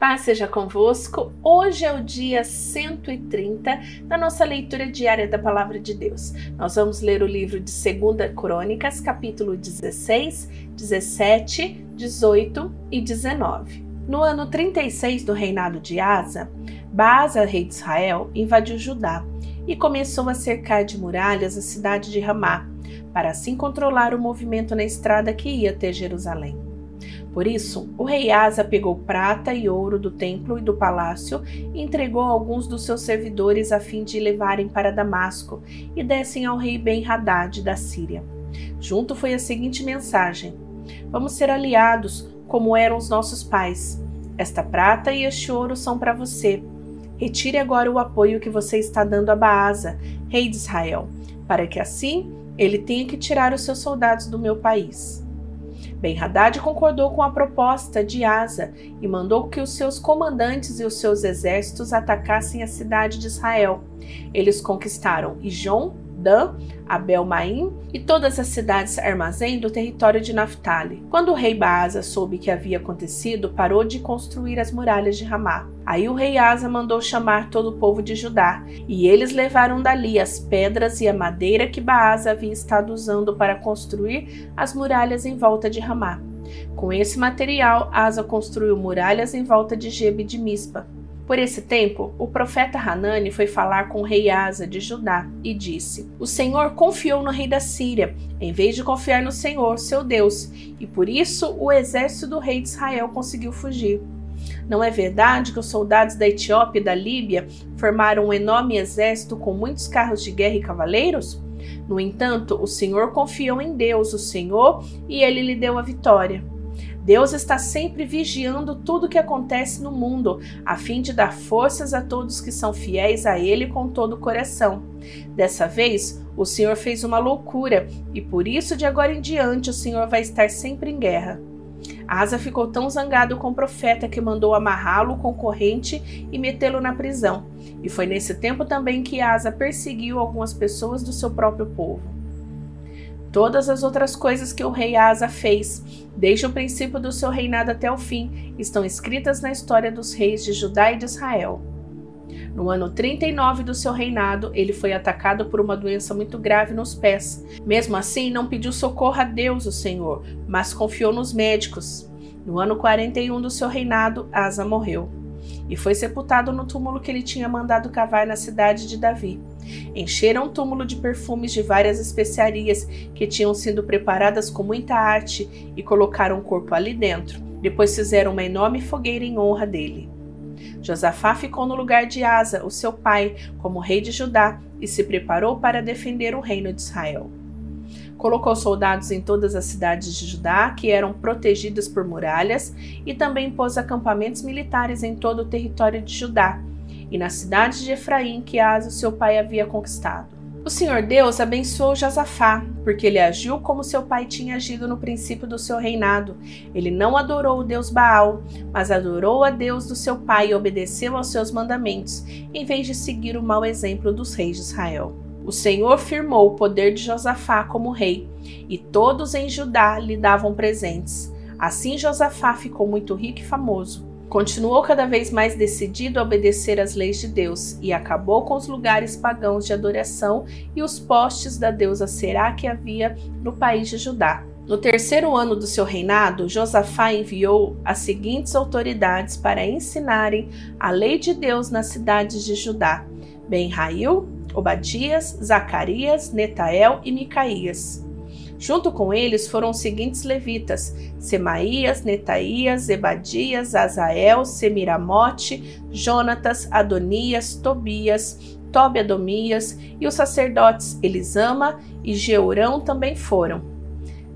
Paz seja convosco. Hoje é o dia 130 da nossa leitura diária da Palavra de Deus. Nós vamos ler o livro de 2 Crônicas, capítulo 16, 17, 18 e 19. No ano 36 do reinado de Asa, Baasa, rei de Israel, invadiu Judá e começou a cercar de muralhas a cidade de Ramá, para assim controlar o movimento na estrada que ia até Jerusalém. Por isso, o rei Asa pegou prata e ouro do templo e do palácio e entregou alguns dos seus servidores a fim de levarem para Damasco e dessem ao rei Ben-Hadad da Síria. Junto foi a seguinte mensagem: Vamos ser aliados, como eram os nossos pais. Esta prata e este ouro são para você. Retire agora o apoio que você está dando a Baasa, rei de Israel, para que assim ele tenha que tirar os seus soldados do meu país. Ben-Hadad concordou com a proposta de Asa e mandou que os seus comandantes e os seus exércitos atacassem a cidade de Israel. Eles conquistaram Ijon, Dan, Abel-Maim e todas as cidades armazém do território de Naphtali. Quando o rei Baasa soube que havia acontecido, parou de construir as muralhas de Ramá. Aí o rei Asa mandou chamar todo o povo de Judá, e eles levaram dali as pedras e a madeira que Baasa havia estado usando para construir as muralhas em volta de Ramá. Com esse material, Asa construiu muralhas em volta de Gebe de Mispa. Por esse tempo, o profeta Hanani foi falar com o rei Asa de Judá e disse: O Senhor confiou no rei da Síria, em vez de confiar no Senhor, seu Deus, e por isso o exército do rei de Israel conseguiu fugir. Não é verdade que os soldados da Etiópia e da Líbia formaram um enorme exército com muitos carros de guerra e cavaleiros? No entanto, o Senhor confiou em Deus, o Senhor, e ele lhe deu a vitória. Deus está sempre vigiando tudo o que acontece no mundo, a fim de dar forças a todos que são fiéis a Ele com todo o coração. Dessa vez, o Senhor fez uma loucura e por isso, de agora em diante, o Senhor vai estar sempre em guerra. Asa ficou tão zangado com o profeta que mandou amarrá-lo com corrente e metê-lo na prisão. E foi nesse tempo também que Asa perseguiu algumas pessoas do seu próprio povo. Todas as outras coisas que o rei Asa fez, desde o princípio do seu reinado até o fim, estão escritas na história dos reis de Judá e de Israel. No ano 39 do seu reinado, ele foi atacado por uma doença muito grave nos pés. Mesmo assim, não pediu socorro a Deus, o Senhor, mas confiou nos médicos. No ano 41 do seu reinado, Asa morreu e foi sepultado no túmulo que ele tinha mandado cavar na cidade de Davi. Encheram o túmulo de perfumes de várias especiarias que tinham sido preparadas com muita arte e colocaram o corpo ali dentro. Depois fizeram uma enorme fogueira em honra dele. Josafá ficou no lugar de Asa, o seu pai, como rei de Judá, e se preparou para defender o reino de Israel. Colocou soldados em todas as cidades de Judá, que eram protegidas por muralhas, e também pôs acampamentos militares em todo o território de Judá, e na cidade de Efraim, que Asa, seu pai, havia conquistado. O Senhor Deus abençoou Josafá, porque ele agiu como seu pai tinha agido no princípio do seu reinado. Ele não adorou o Deus Baal, mas adorou a Deus do seu pai e obedeceu aos seus mandamentos, em vez de seguir o mau exemplo dos reis de Israel. O Senhor firmou o poder de Josafá como rei, e todos em Judá lhe davam presentes. Assim Josafá ficou muito rico e famoso. Continuou cada vez mais decidido a obedecer às leis de Deus e acabou com os lugares pagãos de adoração e os postes da deusa Será que havia no país de Judá. No terceiro ano do seu reinado, Josafá enviou as seguintes autoridades para ensinarem a lei de Deus nas cidades de Judá: Ben-Rail, Obadias, Zacarias, Netael e Micaías. Junto com eles foram os seguintes levitas: Semaías, Netaías, Zebadias, Azael, Semiramote, Jonatas, Adonias, Tobias, Tobiadomias e os sacerdotes Elisama e Geurão também foram.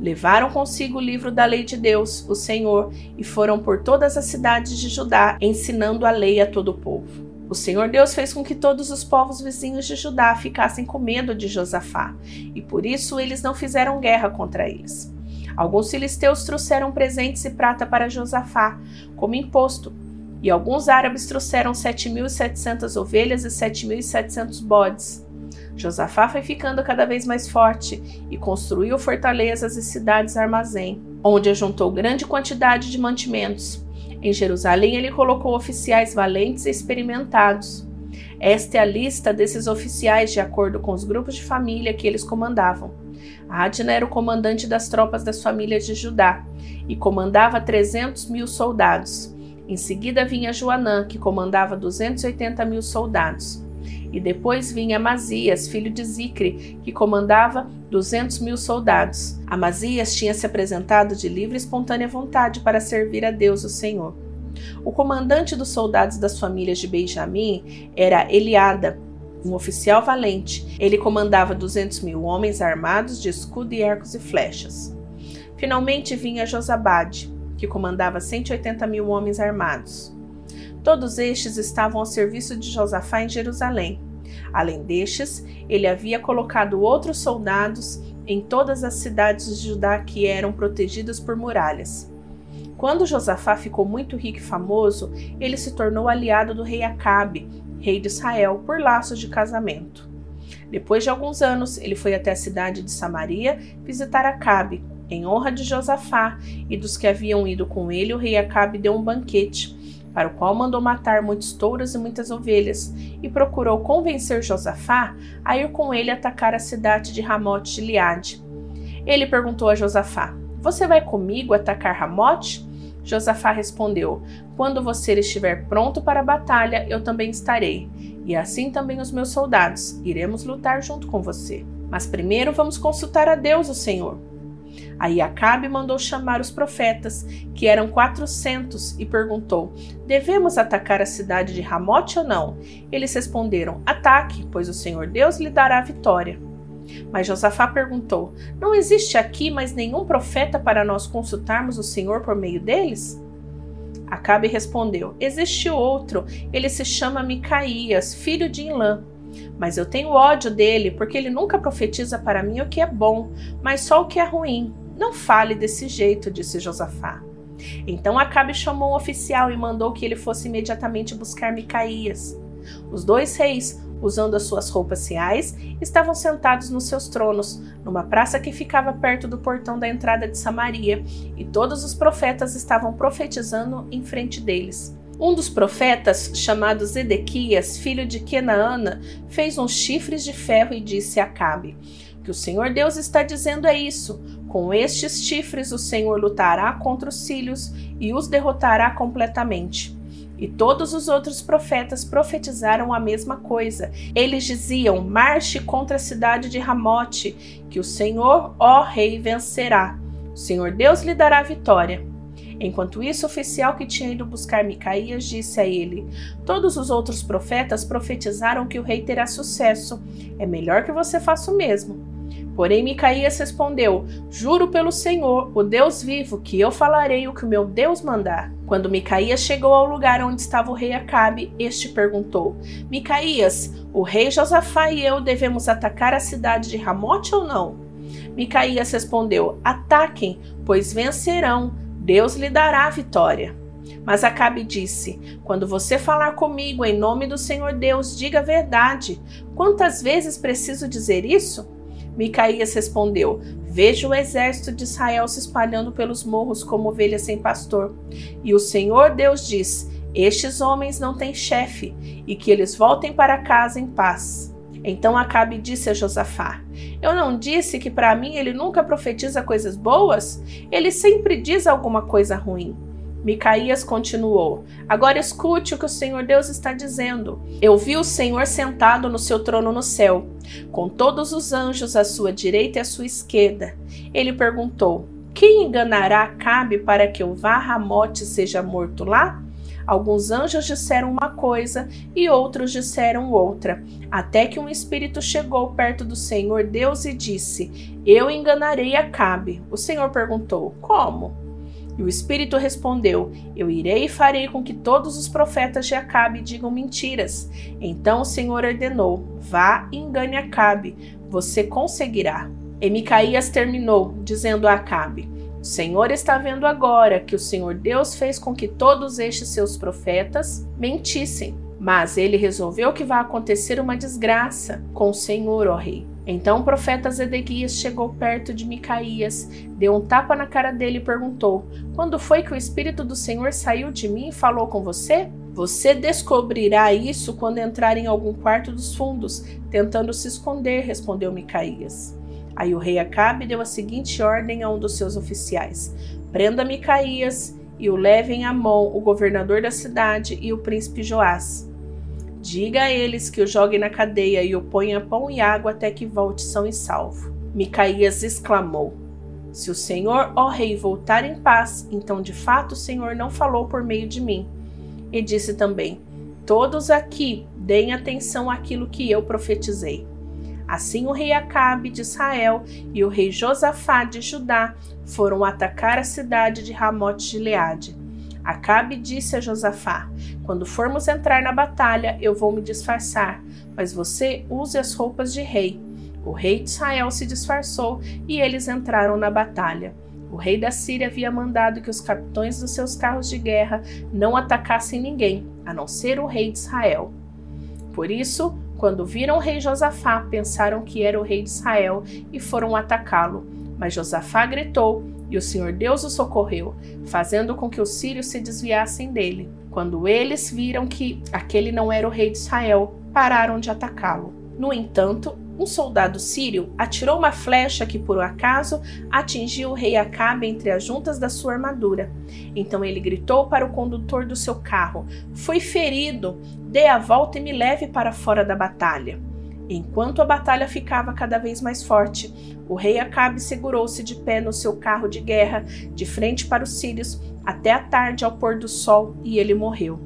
Levaram consigo o livro da lei de Deus, o Senhor, e foram por todas as cidades de Judá, ensinando a lei a todo o povo. O Senhor Deus fez com que todos os povos vizinhos de Judá ficassem com medo de Josafá, e por isso eles não fizeram guerra contra eles. Alguns filisteus trouxeram presentes e prata para Josafá, como imposto, e alguns árabes trouxeram 7.700 ovelhas e 7.700 bodes. Josafá foi ficando cada vez mais forte e construiu fortalezas e cidades armazém, onde ajuntou grande quantidade de mantimentos. Em Jerusalém, ele colocou oficiais valentes e experimentados. Esta é a lista desses oficiais de acordo com os grupos de família que eles comandavam. Adna era o comandante das tropas das famílias de Judá e comandava 300 mil soldados. Em seguida vinha Joanã, que comandava 280 mil soldados. E depois vinha Amazias, filho de Zicre, que comandava 200 mil soldados. Amazias tinha se apresentado de livre e espontânea vontade para servir a Deus, o Senhor. O comandante dos soldados das famílias de Benjamim era Eliada, um oficial valente. Ele comandava 200 mil homens armados de escudo e arcos e flechas. Finalmente vinha Josabade, que comandava 180 mil homens armados. Todos estes estavam ao serviço de Josafá em Jerusalém. Além destes, ele havia colocado outros soldados em todas as cidades de Judá que eram protegidas por muralhas. Quando Josafá ficou muito rico e famoso, ele se tornou aliado do rei Acabe, rei de Israel, por laços de casamento. Depois de alguns anos, ele foi até a cidade de Samaria visitar Acabe, em honra de Josafá e dos que haviam ido com ele, o rei Acabe deu um banquete, para o qual mandou matar muitos touros e muitas ovelhas, e procurou convencer Josafá a ir com ele atacar a cidade de Ramote de Liade. Ele perguntou a Josafá: Você vai comigo atacar Ramote? Josafá respondeu: Quando você estiver pronto para a batalha, eu também estarei, e assim também os meus soldados. Iremos lutar junto com você. Mas primeiro vamos consultar a Deus, o Senhor. Aí Acabe mandou chamar os profetas, que eram quatrocentos, e perguntou: Devemos atacar a cidade de Ramote ou não? Eles responderam: Ataque, pois o Senhor Deus lhe dará a vitória. Mas Josafá perguntou: Não existe aqui mais nenhum profeta para nós consultarmos o Senhor por meio deles? Acabe respondeu: Existe outro, ele se chama Micaías, filho de Ilã. Mas eu tenho ódio dele, porque ele nunca profetiza para mim o que é bom, mas só o que é ruim. Não fale desse jeito, disse Josafá. Então Acabe chamou um oficial e mandou que ele fosse imediatamente buscar Micaías. Os dois reis, usando as suas roupas reais, estavam sentados nos seus tronos, numa praça que ficava perto do portão da entrada de Samaria, e todos os profetas estavam profetizando em frente deles. Um dos profetas, chamado Zedequias, filho de Kenaana, fez uns chifres de ferro e disse a Acabe: Que o Senhor Deus está dizendo é isso: com estes chifres o Senhor lutará contra os cílios e os derrotará completamente. E todos os outros profetas profetizaram a mesma coisa. Eles diziam: Marche contra a cidade de Ramote, que o Senhor, ó Rei, vencerá. O Senhor Deus lhe dará vitória. Enquanto isso, o oficial que tinha ido buscar Micaías disse a ele: Todos os outros profetas profetizaram que o rei terá sucesso. É melhor que você faça o mesmo. Porém, Micaías respondeu: Juro pelo Senhor, o Deus vivo, que eu falarei o que o meu Deus mandar. Quando Micaías chegou ao lugar onde estava o rei Acabe, este perguntou: Micaías, o rei Josafá e eu devemos atacar a cidade de Ramote ou não? Micaías respondeu: Ataquem, pois vencerão. Deus lhe dará a vitória. Mas Acabe disse: Quando você falar comigo em nome do Senhor Deus, diga a verdade. Quantas vezes preciso dizer isso? Micaías respondeu: Vejo o exército de Israel se espalhando pelos morros como ovelhas sem pastor. E o Senhor Deus diz: Estes homens não têm chefe, e que eles voltem para casa em paz. Então Acabe disse a Josafá: Eu não disse que para mim ele nunca profetiza coisas boas? Ele sempre diz alguma coisa ruim. Micaías continuou: Agora escute o que o Senhor Deus está dizendo. Eu vi o Senhor sentado no seu trono no céu, com todos os anjos à sua direita e à sua esquerda. Ele perguntou: Quem enganará Acabe para que o vá Ramote seja morto lá? Alguns anjos disseram uma coisa e outros disseram outra, até que um espírito chegou perto do Senhor Deus e disse: Eu enganarei Acabe. O Senhor perguntou: Como? E o Espírito respondeu: Eu irei e farei com que todos os profetas de Acabe digam mentiras. Então o Senhor ordenou: Vá e engane Acabe, você conseguirá. E Micaías terminou, dizendo a Acabe: o Senhor está vendo agora que o Senhor Deus fez com que todos estes seus profetas mentissem. Mas ele resolveu que vai acontecer uma desgraça com o Senhor, ó rei. Então o profeta Zedequias chegou perto de Micaías, deu um tapa na cara dele e perguntou: Quando foi que o Espírito do Senhor saiu de mim e falou com você? Você descobrirá isso quando entrar em algum quarto dos fundos, tentando se esconder, respondeu Micaías. Aí o rei Acabe deu a seguinte ordem a um dos seus oficiais: Prenda Micaías e o levem à mão o governador da cidade e o príncipe Joás. Diga a eles que o joguem na cadeia e o ponha pão e água até que volte são e salvo. Micaías exclamou: Se o Senhor, ó rei, voltar em paz, então de fato o Senhor não falou por meio de mim. E disse também: Todos aqui deem atenção àquilo que eu profetizei. Assim o rei Acabe de Israel e o rei Josafá de Judá foram atacar a cidade de Ramote de Leade. Acabe disse a Josafá: Quando formos entrar na batalha, eu vou me disfarçar, mas você use as roupas de rei. O rei de Israel se disfarçou e eles entraram na batalha. O rei da Síria havia mandado que os capitães dos seus carros de guerra não atacassem ninguém, a não ser o rei de Israel. Por isso, quando viram o rei Josafá, pensaram que era o rei de Israel e foram atacá-lo. Mas Josafá gritou e o Senhor Deus o socorreu, fazendo com que os sírios se desviassem dele. Quando eles viram que aquele não era o rei de Israel, pararam de atacá-lo. No entanto, um soldado sírio atirou uma flecha que por acaso atingiu o rei Acabe entre as juntas da sua armadura. Então ele gritou para o condutor do seu carro: Fui ferido, dê a volta e me leve para fora da batalha. Enquanto a batalha ficava cada vez mais forte, o rei Acabe segurou-se de pé no seu carro de guerra, de frente para os sírios, até a tarde ao pôr do sol, e ele morreu.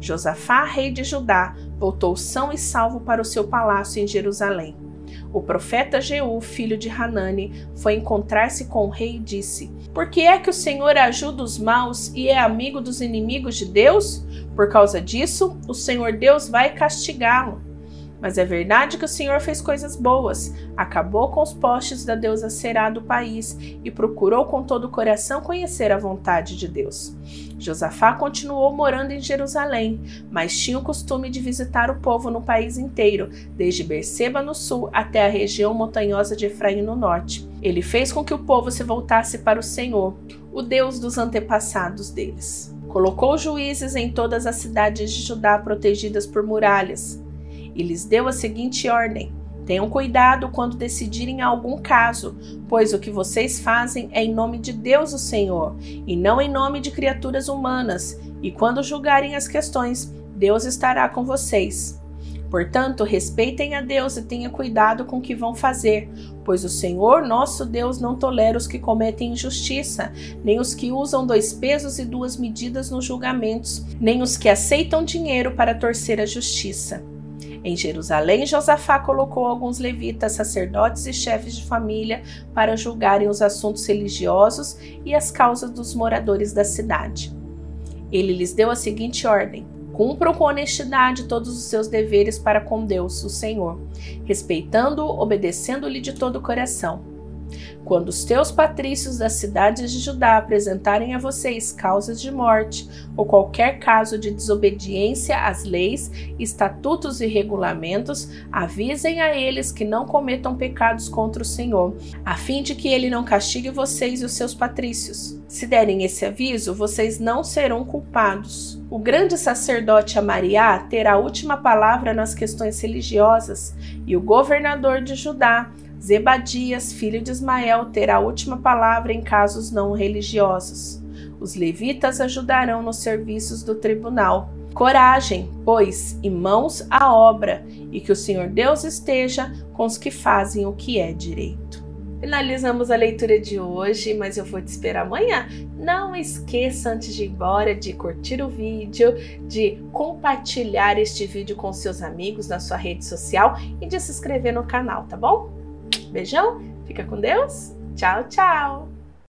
Josafá, rei de Judá, voltou são e salvo para o seu palácio em Jerusalém. O profeta Jeú, filho de Hanani, foi encontrar-se com o rei e disse: Por que é que o Senhor ajuda os maus e é amigo dos inimigos de Deus? Por causa disso, o Senhor Deus vai castigá-lo. Mas é verdade que o Senhor fez coisas boas, acabou com os postes da deusa Será do país e procurou com todo o coração conhecer a vontade de Deus. Josafá continuou morando em Jerusalém, mas tinha o costume de visitar o povo no país inteiro, desde Berseba no sul até a região montanhosa de Efraim no norte. Ele fez com que o povo se voltasse para o Senhor, o Deus dos antepassados deles. Colocou juízes em todas as cidades de Judá protegidas por muralhas e lhes deu a seguinte ordem: Tenham cuidado quando decidirem algum caso, pois o que vocês fazem é em nome de Deus o Senhor, e não em nome de criaturas humanas, e quando julgarem as questões, Deus estará com vocês. Portanto, respeitem a Deus e tenham cuidado com o que vão fazer, pois o Senhor nosso Deus não tolera os que cometem injustiça, nem os que usam dois pesos e duas medidas nos julgamentos, nem os que aceitam dinheiro para torcer a justiça. Em Jerusalém, Josafá colocou alguns levitas, sacerdotes e chefes de família para julgarem os assuntos religiosos e as causas dos moradores da cidade. Ele lhes deu a seguinte ordem: Cumpram com honestidade todos os seus deveres para com Deus, o Senhor, respeitando-o, obedecendo-lhe de todo o coração. Quando os teus patrícios das cidades de Judá apresentarem a vocês causas de morte ou qualquer caso de desobediência às leis, estatutos e regulamentos, avisem a eles que não cometam pecados contra o Senhor, a fim de que ele não castigue vocês e os seus patrícios. Se derem esse aviso, vocês não serão culpados. O grande sacerdote Amariá terá a última palavra nas questões religiosas e o governador de Judá Zebadias, filho de Ismael, terá a última palavra em casos não religiosos. Os levitas ajudarão nos serviços do tribunal. Coragem, pois, e mãos à obra, e que o Senhor Deus esteja com os que fazem o que é direito. Finalizamos a leitura de hoje, mas eu vou te esperar amanhã. Não esqueça antes de ir embora de curtir o vídeo, de compartilhar este vídeo com seus amigos na sua rede social e de se inscrever no canal, tá bom? Beijão, fica com Deus. Tchau, tchau.